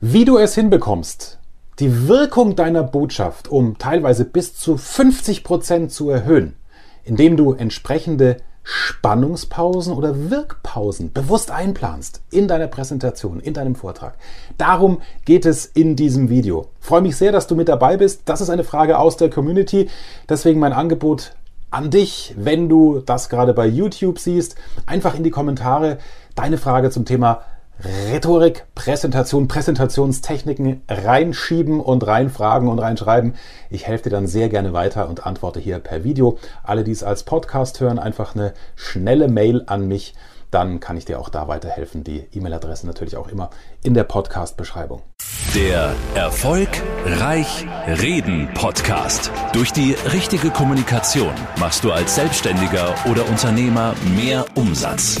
Wie du es hinbekommst, die Wirkung deiner Botschaft um teilweise bis zu 50 Prozent zu erhöhen, indem du entsprechende Spannungspausen oder Wirkpausen bewusst einplanst in deiner Präsentation, in deinem Vortrag. Darum geht es in diesem Video. Ich freue mich sehr, dass du mit dabei bist. Das ist eine Frage aus der Community. Deswegen mein Angebot an dich, wenn du das gerade bei YouTube siehst, einfach in die Kommentare deine Frage zum Thema Rhetorik, Präsentation, Präsentationstechniken reinschieben und reinfragen und reinschreiben. Ich helfe dir dann sehr gerne weiter und antworte hier per Video. Alle, die es als Podcast hören, einfach eine schnelle Mail an mich. Dann kann ich dir auch da weiterhelfen. Die E-Mail-Adresse natürlich auch immer in der Podcast-Beschreibung. Der Erfolg Reich Reden Podcast. Durch die richtige Kommunikation machst du als Selbstständiger oder Unternehmer mehr Umsatz.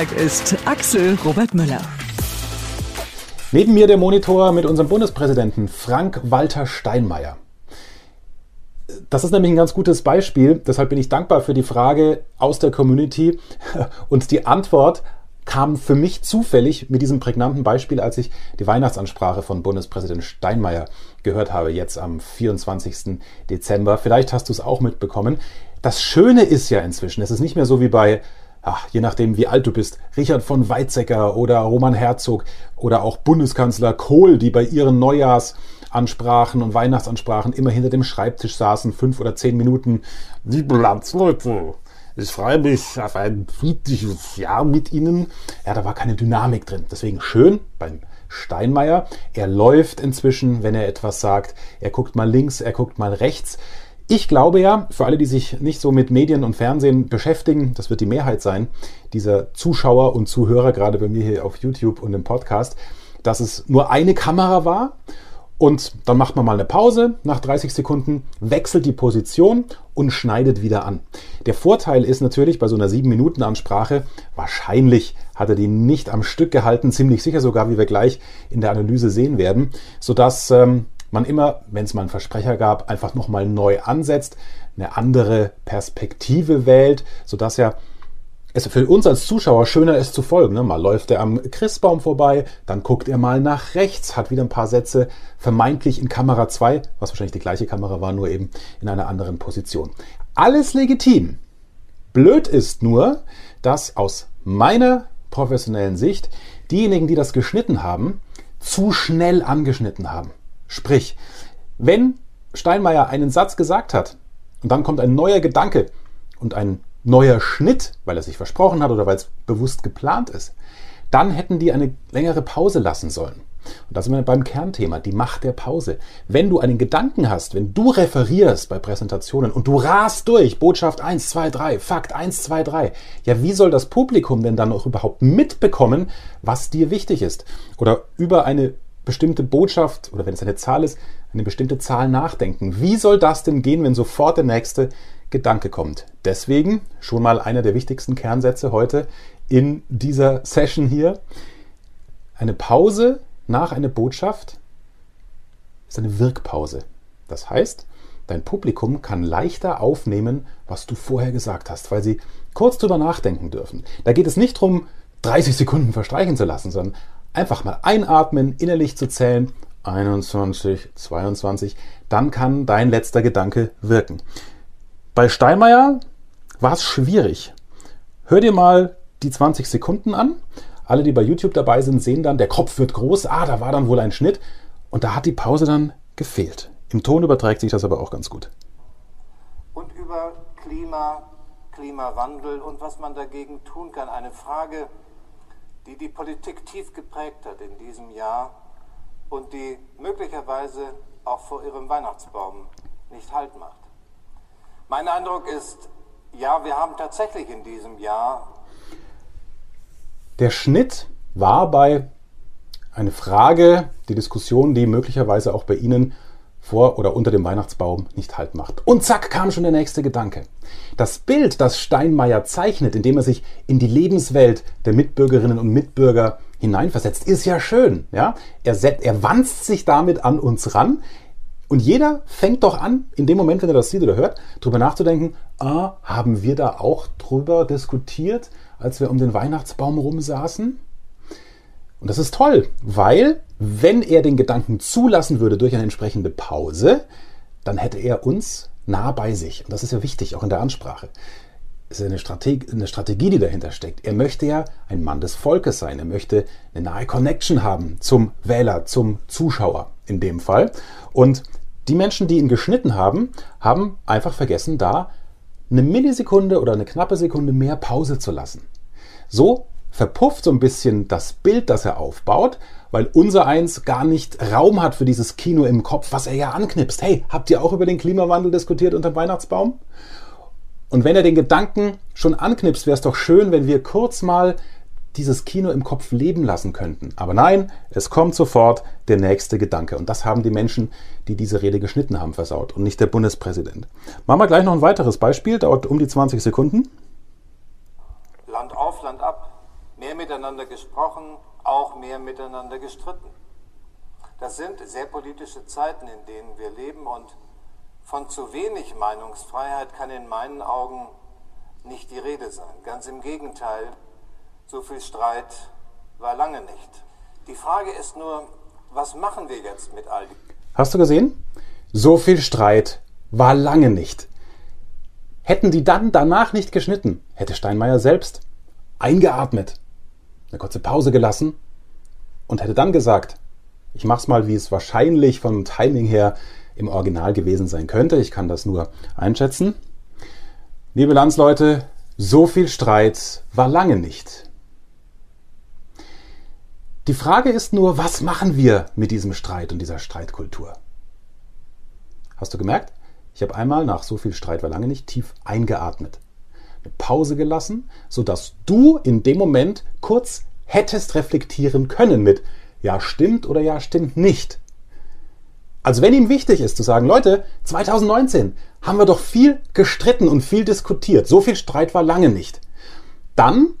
ist, Axel Robert Müller. Neben mir der Monitor mit unserem Bundespräsidenten Frank-Walter Steinmeier. Das ist nämlich ein ganz gutes Beispiel. Deshalb bin ich dankbar für die Frage aus der Community. Und die Antwort kam für mich zufällig mit diesem prägnanten Beispiel, als ich die Weihnachtsansprache von Bundespräsident Steinmeier gehört habe, jetzt am 24. Dezember. Vielleicht hast du es auch mitbekommen. Das Schöne ist ja inzwischen, es ist nicht mehr so wie bei ach, je nachdem wie alt du bist, Richard von Weizsäcker oder Roman Herzog oder auch Bundeskanzler Kohl, die bei ihren Neujahrsansprachen und Weihnachtsansprachen immer hinter dem Schreibtisch saßen, fünf oder zehn Minuten. Liebe Landsleute, ich freue mich auf ein friedliches Jahr mit Ihnen. Ja, da war keine Dynamik drin. Deswegen schön beim Steinmeier. Er läuft inzwischen, wenn er etwas sagt. Er guckt mal links, er guckt mal rechts. Ich glaube ja, für alle, die sich nicht so mit Medien und Fernsehen beschäftigen, das wird die Mehrheit sein, dieser Zuschauer und Zuhörer, gerade bei mir hier auf YouTube und im Podcast, dass es nur eine Kamera war und dann macht man mal eine Pause nach 30 Sekunden, wechselt die Position und schneidet wieder an. Der Vorteil ist natürlich bei so einer 7-Minuten-Ansprache, wahrscheinlich hat er die nicht am Stück gehalten, ziemlich sicher sogar, wie wir gleich in der Analyse sehen werden, sodass ähm, man immer, wenn es mal einen Versprecher gab, einfach nochmal neu ansetzt, eine andere Perspektive wählt, sodass ja es für uns als Zuschauer schöner ist zu folgen. Ne? Mal läuft er am Christbaum vorbei, dann guckt er mal nach rechts, hat wieder ein paar Sätze vermeintlich in Kamera 2, was wahrscheinlich die gleiche Kamera war, nur eben in einer anderen Position. Alles legitim. Blöd ist nur, dass aus meiner professionellen Sicht diejenigen, die das geschnitten haben, zu schnell angeschnitten haben. Sprich, wenn Steinmeier einen Satz gesagt hat und dann kommt ein neuer Gedanke und ein neuer Schnitt, weil er sich versprochen hat oder weil es bewusst geplant ist, dann hätten die eine längere Pause lassen sollen. Und da sind wir beim Kernthema, die Macht der Pause. Wenn du einen Gedanken hast, wenn du referierst bei Präsentationen und du rast durch, Botschaft 1, 2, 3, Fakt 1, 2, 3, ja, wie soll das Publikum denn dann auch überhaupt mitbekommen, was dir wichtig ist? Oder über eine bestimmte Botschaft oder wenn es eine Zahl ist, eine bestimmte Zahl nachdenken. Wie soll das denn gehen, wenn sofort der nächste Gedanke kommt? Deswegen schon mal einer der wichtigsten Kernsätze heute in dieser Session hier. Eine Pause nach einer Botschaft ist eine Wirkpause. Das heißt, dein Publikum kann leichter aufnehmen, was du vorher gesagt hast, weil sie kurz drüber nachdenken dürfen. Da geht es nicht darum, 30 Sekunden verstreichen zu lassen, sondern einfach mal einatmen, innerlich zu zählen. 21, 22, dann kann dein letzter Gedanke wirken. Bei Steinmeier war es schwierig. Hör dir mal die 20 Sekunden an. Alle, die bei YouTube dabei sind, sehen dann, der Kopf wird groß. Ah, da war dann wohl ein Schnitt. Und da hat die Pause dann gefehlt. Im Ton überträgt sich das aber auch ganz gut. Und über Klima, Klimawandel und was man dagegen tun kann. Eine Frage, die die Politik tief geprägt hat in diesem Jahr und die möglicherweise auch vor ihrem Weihnachtsbaum nicht Halt macht. Mein Eindruck ist, ja, wir haben tatsächlich in diesem Jahr. Der Schnitt war bei eine Frage, die Diskussion, die möglicherweise auch bei Ihnen vor oder unter dem Weihnachtsbaum nicht halt macht. Und zack kam schon der nächste Gedanke. Das Bild, das Steinmeier zeichnet, indem er sich in die Lebenswelt der Mitbürgerinnen und Mitbürger hineinversetzt, ist ja schön. Ja? Er, er wanzt sich damit an uns ran. Und jeder fängt doch an, in dem Moment, wenn er das sieht oder hört, darüber nachzudenken, ah, haben wir da auch drüber diskutiert, als wir um den Weihnachtsbaum rumsaßen? Und das ist toll, weil wenn er den Gedanken zulassen würde durch eine entsprechende Pause, dann hätte er uns nah bei sich. Und das ist ja wichtig, auch in der Ansprache. Es ist eine Strategie, eine Strategie, die dahinter steckt. Er möchte ja ein Mann des Volkes sein. Er möchte eine nahe Connection haben zum Wähler, zum Zuschauer in dem Fall. Und die Menschen, die ihn geschnitten haben, haben einfach vergessen, da eine Millisekunde oder eine knappe Sekunde mehr Pause zu lassen. So verpufft so ein bisschen das Bild, das er aufbaut, weil unser Eins gar nicht Raum hat für dieses Kino im Kopf, was er ja anknipst. Hey, habt ihr auch über den Klimawandel diskutiert unter dem Weihnachtsbaum? Und wenn er den Gedanken schon anknipst, wäre es doch schön, wenn wir kurz mal dieses Kino im Kopf leben lassen könnten. Aber nein, es kommt sofort der nächste Gedanke. Und das haben die Menschen, die diese Rede geschnitten haben, versaut und nicht der Bundespräsident. Machen wir gleich noch ein weiteres Beispiel, dauert um die 20 Sekunden. Land auf, Land ab mehr miteinander gesprochen, auch mehr miteinander gestritten. Das sind sehr politische Zeiten, in denen wir leben und von zu wenig Meinungsfreiheit kann in meinen Augen nicht die Rede sein. Ganz im Gegenteil, so viel Streit war lange nicht. Die Frage ist nur, was machen wir jetzt mit all dem? Hast du gesehen? So viel Streit war lange nicht. Hätten die dann danach nicht geschnitten, hätte Steinmeier selbst eingeatmet eine kurze Pause gelassen und hätte dann gesagt, ich mache es mal, wie es wahrscheinlich vom Timing her im Original gewesen sein könnte. Ich kann das nur einschätzen. Liebe Landsleute, so viel Streit war lange nicht. Die Frage ist nur, was machen wir mit diesem Streit und dieser Streitkultur? Hast du gemerkt? Ich habe einmal nach so viel Streit war lange nicht tief eingeatmet Pause gelassen, sodass du in dem Moment kurz hättest reflektieren können mit ja stimmt oder ja stimmt nicht. Also wenn ihm wichtig ist zu sagen, Leute, 2019 haben wir doch viel gestritten und viel diskutiert, so viel Streit war lange nicht, dann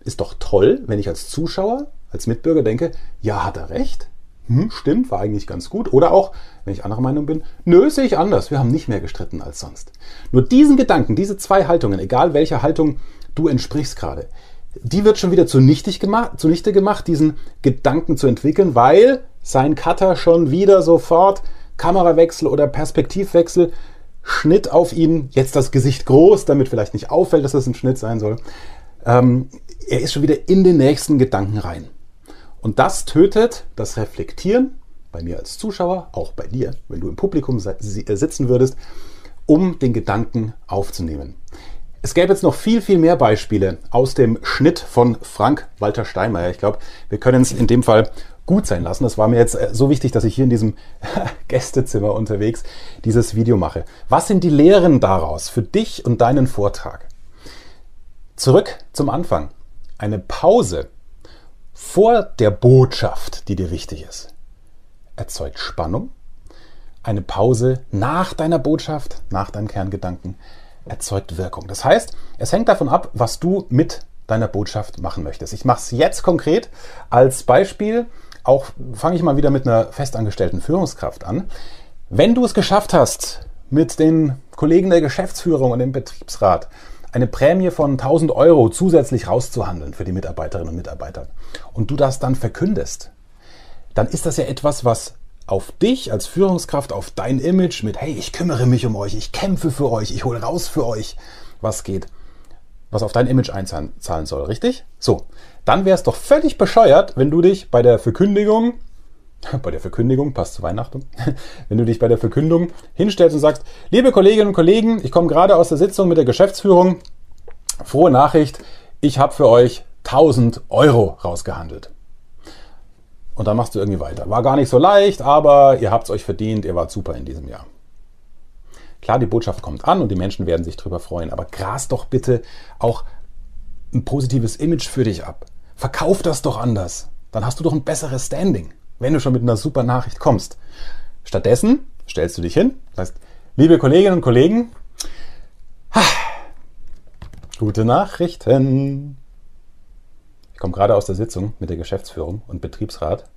ist doch toll, wenn ich als Zuschauer, als Mitbürger denke, ja, hat er recht, hm, stimmt, war eigentlich ganz gut. Oder auch, wenn ich anderer Meinung bin, nö, sehe ich anders, wir haben nicht mehr gestritten als sonst. Nur diesen Gedanken, diese zwei Haltungen, egal welcher Haltung du entsprichst gerade, die wird schon wieder zunichte gemacht, zunichte gemacht, diesen Gedanken zu entwickeln, weil sein Cutter schon wieder sofort Kamerawechsel oder Perspektivwechsel, Schnitt auf ihn, jetzt das Gesicht groß, damit vielleicht nicht auffällt, dass das ein Schnitt sein soll. Ähm, er ist schon wieder in den nächsten Gedanken rein. Und das tötet das Reflektieren bei mir als Zuschauer, auch bei dir, wenn du im Publikum äh, sitzen würdest, um den Gedanken aufzunehmen. Es gäbe jetzt noch viel, viel mehr Beispiele aus dem Schnitt von Frank Walter Steinmeier. Ich glaube, wir können es in dem Fall gut sein lassen. Das war mir jetzt äh, so wichtig, dass ich hier in diesem Gästezimmer unterwegs dieses Video mache. Was sind die Lehren daraus für dich und deinen Vortrag? Zurück zum Anfang. Eine Pause vor der Botschaft, die dir wichtig ist, erzeugt Spannung. Eine Pause nach deiner Botschaft, nach deinem Kerngedanken, erzeugt Wirkung. Das heißt, es hängt davon ab, was du mit deiner Botschaft machen möchtest. Ich mache es jetzt konkret als Beispiel. Auch fange ich mal wieder mit einer festangestellten Führungskraft an. Wenn du es geschafft hast, mit den Kollegen der Geschäftsführung und dem Betriebsrat eine Prämie von 1000 Euro zusätzlich rauszuhandeln für die Mitarbeiterinnen und Mitarbeiter und du das dann verkündest, dann ist das ja etwas, was auf dich als Führungskraft, auf dein Image mit, hey, ich kümmere mich um euch, ich kämpfe für euch, ich hole raus für euch, was geht, was auf dein Image einzahlen soll, richtig? So, dann wäre es doch völlig bescheuert, wenn du dich bei der Verkündigung bei der Verkündigung, passt zu Weihnachten, wenn du dich bei der Verkündung hinstellst und sagst, liebe Kolleginnen und Kollegen, ich komme gerade aus der Sitzung mit der Geschäftsführung, frohe Nachricht, ich habe für euch 1000 Euro rausgehandelt. Und dann machst du irgendwie weiter. War gar nicht so leicht, aber ihr habt es euch verdient, ihr wart super in diesem Jahr. Klar, die Botschaft kommt an und die Menschen werden sich darüber freuen, aber gras doch bitte auch ein positives Image für dich ab. Verkauf das doch anders. Dann hast du doch ein besseres Standing, wenn du schon mit einer super Nachricht kommst. Stattdessen stellst du dich hin, sagst, liebe Kolleginnen und Kollegen, gute Nachrichten. Ich komme gerade aus der Sitzung mit der Geschäftsführung und Betriebsrat.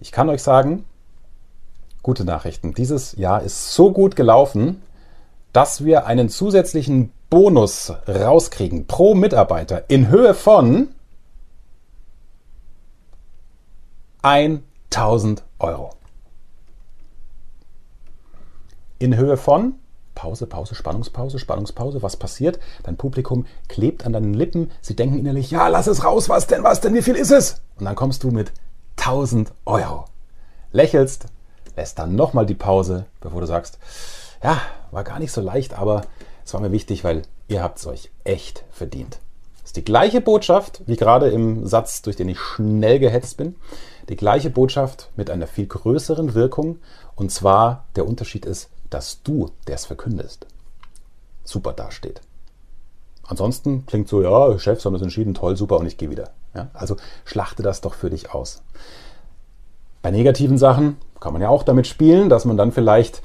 Ich kann euch sagen, gute Nachrichten. Dieses Jahr ist so gut gelaufen, dass wir einen zusätzlichen Bonus rauskriegen pro Mitarbeiter in Höhe von 1000 Euro. In Höhe von Pause, Pause, Spannungspause, Spannungspause. Was passiert? Dein Publikum klebt an deinen Lippen. Sie denken innerlich, ja, lass es raus. Was denn, was denn, wie viel ist es? Und dann kommst du mit 1000 Euro. Lächelst, lässt dann nochmal die Pause, bevor du sagst, ja, war gar nicht so leicht, aber es war mir wichtig, weil ihr habt es euch echt verdient. Das ist die gleiche Botschaft, wie gerade im Satz, durch den ich schnell gehetzt bin. Die gleiche Botschaft mit einer viel größeren Wirkung. Und zwar, der Unterschied ist, dass du, der es verkündest, super dasteht. Ansonsten klingt so, ja, Chefs haben das entschieden, toll, super und ich gehe wieder. Ja, also schlachte das doch für dich aus. Bei negativen Sachen kann man ja auch damit spielen, dass man dann vielleicht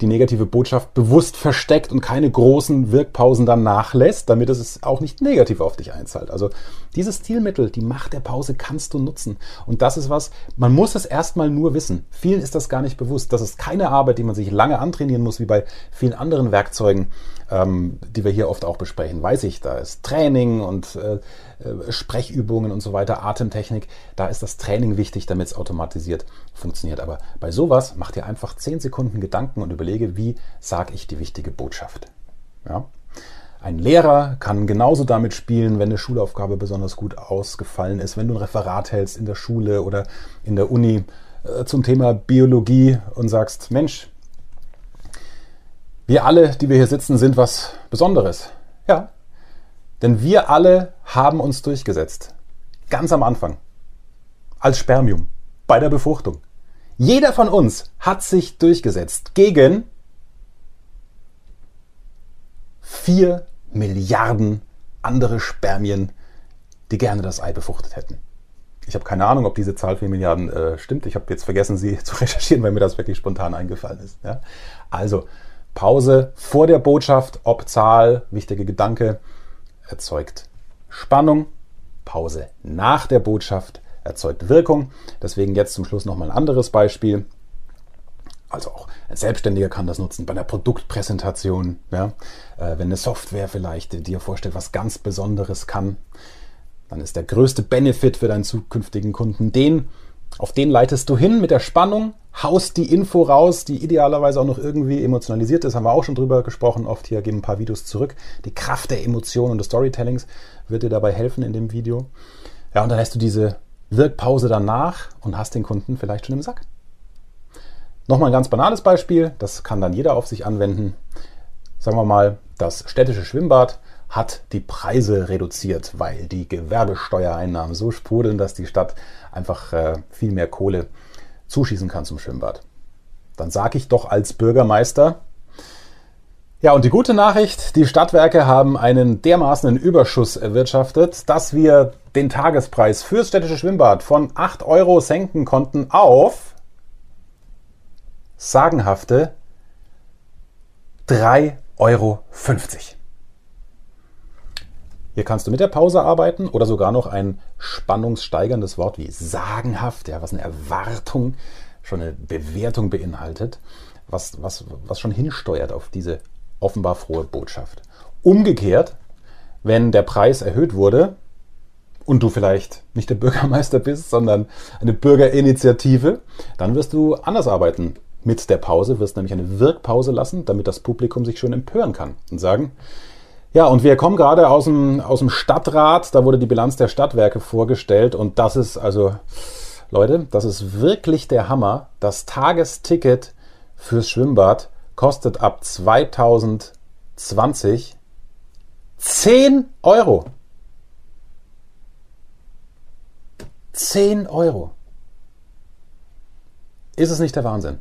die negative Botschaft bewusst versteckt und keine großen Wirkpausen dann nachlässt, damit es auch nicht negativ auf dich einzahlt. Also dieses Stilmittel, die Macht der Pause kannst du nutzen. Und das ist was, man muss es erstmal nur wissen. Vielen ist das gar nicht bewusst. Das ist keine Arbeit, die man sich lange antrainieren muss, wie bei vielen anderen Werkzeugen, ähm, die wir hier oft auch besprechen. Weiß ich, da ist Training und äh, äh, Sprechübungen und so weiter, Atemtechnik. Da ist das Training wichtig, damit es automatisiert funktioniert. Aber bei sowas mach dir einfach 10 Sekunden Gedanken und überlege, wie sage ich die wichtige Botschaft. Ja? Ein Lehrer kann genauso damit spielen, wenn eine Schulaufgabe besonders gut ausgefallen ist, wenn du ein Referat hältst in der Schule oder in der Uni äh, zum Thema Biologie und sagst, Mensch, wir alle, die wir hier sitzen, sind was Besonderes. Ja, denn wir alle haben uns durchgesetzt. Ganz am Anfang. Als Spermium. Bei der Befruchtung. Jeder von uns hat sich durchgesetzt gegen 4 Milliarden andere Spermien, die gerne das Ei befruchtet hätten. Ich habe keine Ahnung, ob diese Zahl 4 Milliarden äh, stimmt. Ich habe jetzt vergessen, sie zu recherchieren, weil mir das wirklich spontan eingefallen ist. Ja? Also Pause vor der Botschaft, ob Zahl, wichtige Gedanke, erzeugt Spannung. Pause nach der Botschaft erzeugt Wirkung. Deswegen jetzt zum Schluss nochmal ein anderes Beispiel. Also auch ein Selbstständiger kann das nutzen bei einer Produktpräsentation. Ja? Äh, wenn eine Software vielleicht dir vorstellt, was ganz Besonderes kann, dann ist der größte Benefit für deinen zukünftigen Kunden den, auf den leitest du hin mit der Spannung, haust die Info raus, die idealerweise auch noch irgendwie emotionalisiert ist, haben wir auch schon drüber gesprochen, oft hier geben ein paar Videos zurück. Die Kraft der Emotionen und des Storytellings wird dir dabei helfen in dem Video. Ja, und dann lässt du diese Wirkpause danach und hast den Kunden vielleicht schon im Sack. Nochmal ein ganz banales Beispiel, das kann dann jeder auf sich anwenden. Sagen wir mal, das städtische Schwimmbad hat die Preise reduziert, weil die Gewerbesteuereinnahmen so sprudeln, dass die Stadt einfach äh, viel mehr Kohle zuschießen kann zum Schwimmbad. Dann sage ich doch als Bürgermeister, ja, und die gute Nachricht, die Stadtwerke haben einen dermaßenen Überschuss erwirtschaftet, dass wir den Tagespreis fürs städtische Schwimmbad von 8 Euro senken konnten auf sagenhafte 3,50 Euro. Hier kannst du mit der Pause arbeiten oder sogar noch ein spannungssteigerndes Wort wie sagenhaft, ja, was eine Erwartung, schon eine Bewertung beinhaltet, was, was, was schon hinsteuert auf diese offenbar frohe Botschaft. Umgekehrt, wenn der Preis erhöht wurde und du vielleicht nicht der Bürgermeister bist, sondern eine Bürgerinitiative, dann wirst du anders arbeiten mit der Pause, wirst nämlich eine Wirkpause lassen, damit das Publikum sich schön empören kann und sagen, ja, und wir kommen gerade aus dem, aus dem Stadtrat, da wurde die Bilanz der Stadtwerke vorgestellt und das ist also, Leute, das ist wirklich der Hammer. Das Tagesticket fürs Schwimmbad kostet ab 2020 10 Euro. 10 Euro. Ist es nicht der Wahnsinn?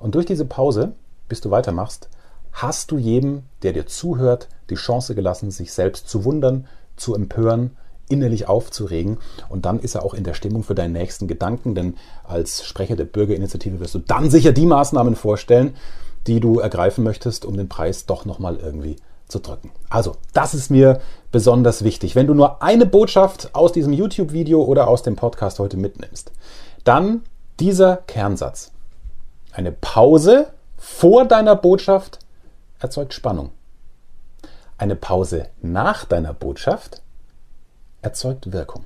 Und durch diese Pause, bis du weitermachst, hast du jedem, der dir zuhört, die Chance gelassen, sich selbst zu wundern, zu empören, innerlich aufzuregen. Und dann ist er auch in der Stimmung für deinen nächsten Gedanken, denn als Sprecher der Bürgerinitiative wirst du dann sicher die Maßnahmen vorstellen, die du ergreifen möchtest, um den Preis doch nochmal irgendwie zu drücken. Also, das ist mir besonders wichtig. Wenn du nur eine Botschaft aus diesem YouTube-Video oder aus dem Podcast heute mitnimmst, dann dieser Kernsatz. Eine Pause vor deiner Botschaft erzeugt Spannung. Eine Pause nach deiner Botschaft erzeugt Wirkung.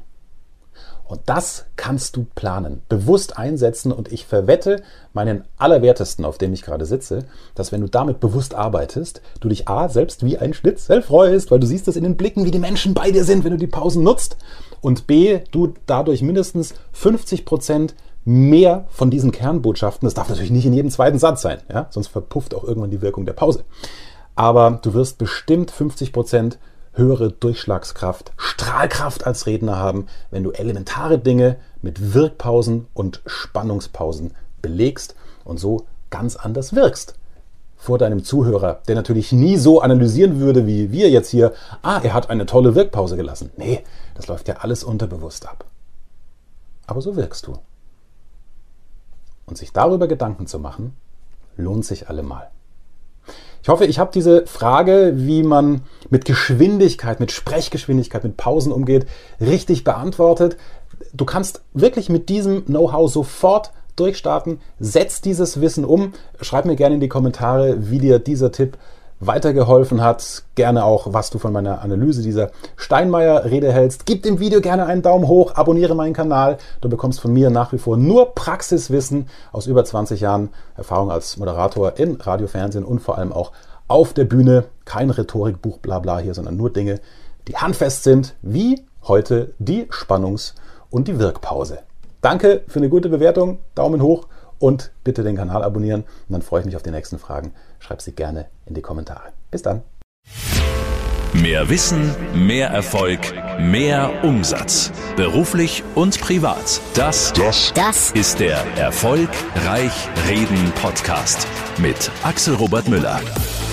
Und das kannst du planen, bewusst einsetzen und ich verwette meinen Allerwertesten, auf dem ich gerade sitze, dass wenn du damit bewusst arbeitest, du dich A, selbst wie ein Schnitzel freust, weil du siehst es in den Blicken, wie die Menschen bei dir sind, wenn du die Pausen nutzt und B, du dadurch mindestens 50 Prozent mehr von diesen Kernbotschaften, das darf natürlich nicht in jedem zweiten Satz sein, ja? sonst verpufft auch irgendwann die Wirkung der Pause. Aber du wirst bestimmt 50 Prozent höhere Durchschlagskraft, Strahlkraft als Redner haben, wenn du elementare Dinge mit Wirkpausen und Spannungspausen belegst und so ganz anders wirkst vor deinem Zuhörer, der natürlich nie so analysieren würde wie wir jetzt hier, ah, er hat eine tolle Wirkpause gelassen. Nee, das läuft ja alles unterbewusst ab. Aber so wirkst du. Und sich darüber Gedanken zu machen, lohnt sich allemal. Ich hoffe, ich habe diese Frage, wie man mit Geschwindigkeit, mit Sprechgeschwindigkeit, mit Pausen umgeht, richtig beantwortet. Du kannst wirklich mit diesem Know-how sofort durchstarten. Setz dieses Wissen um. Schreib mir gerne in die Kommentare, wie dir dieser Tipp weitergeholfen hat. Gerne auch, was du von meiner Analyse dieser Steinmeier-Rede hältst. Gib dem Video gerne einen Daumen hoch, abonniere meinen Kanal. Du bekommst von mir nach wie vor nur Praxiswissen aus über 20 Jahren Erfahrung als Moderator in Radio, Fernsehen und vor allem auch auf der Bühne. Kein Rhetorikbuch, bla bla hier, sondern nur Dinge, die handfest sind, wie heute die Spannungs- und die Wirkpause. Danke für eine gute Bewertung, Daumen hoch und bitte den Kanal abonnieren. Und dann freue ich mich auf die nächsten Fragen. Schreib sie gerne in die Kommentare. Bis dann. Mehr Wissen, mehr Erfolg, mehr Umsatz. Beruflich und privat. Das, das, das ist der Erfolgreich Reden Podcast mit Axel Robert Müller.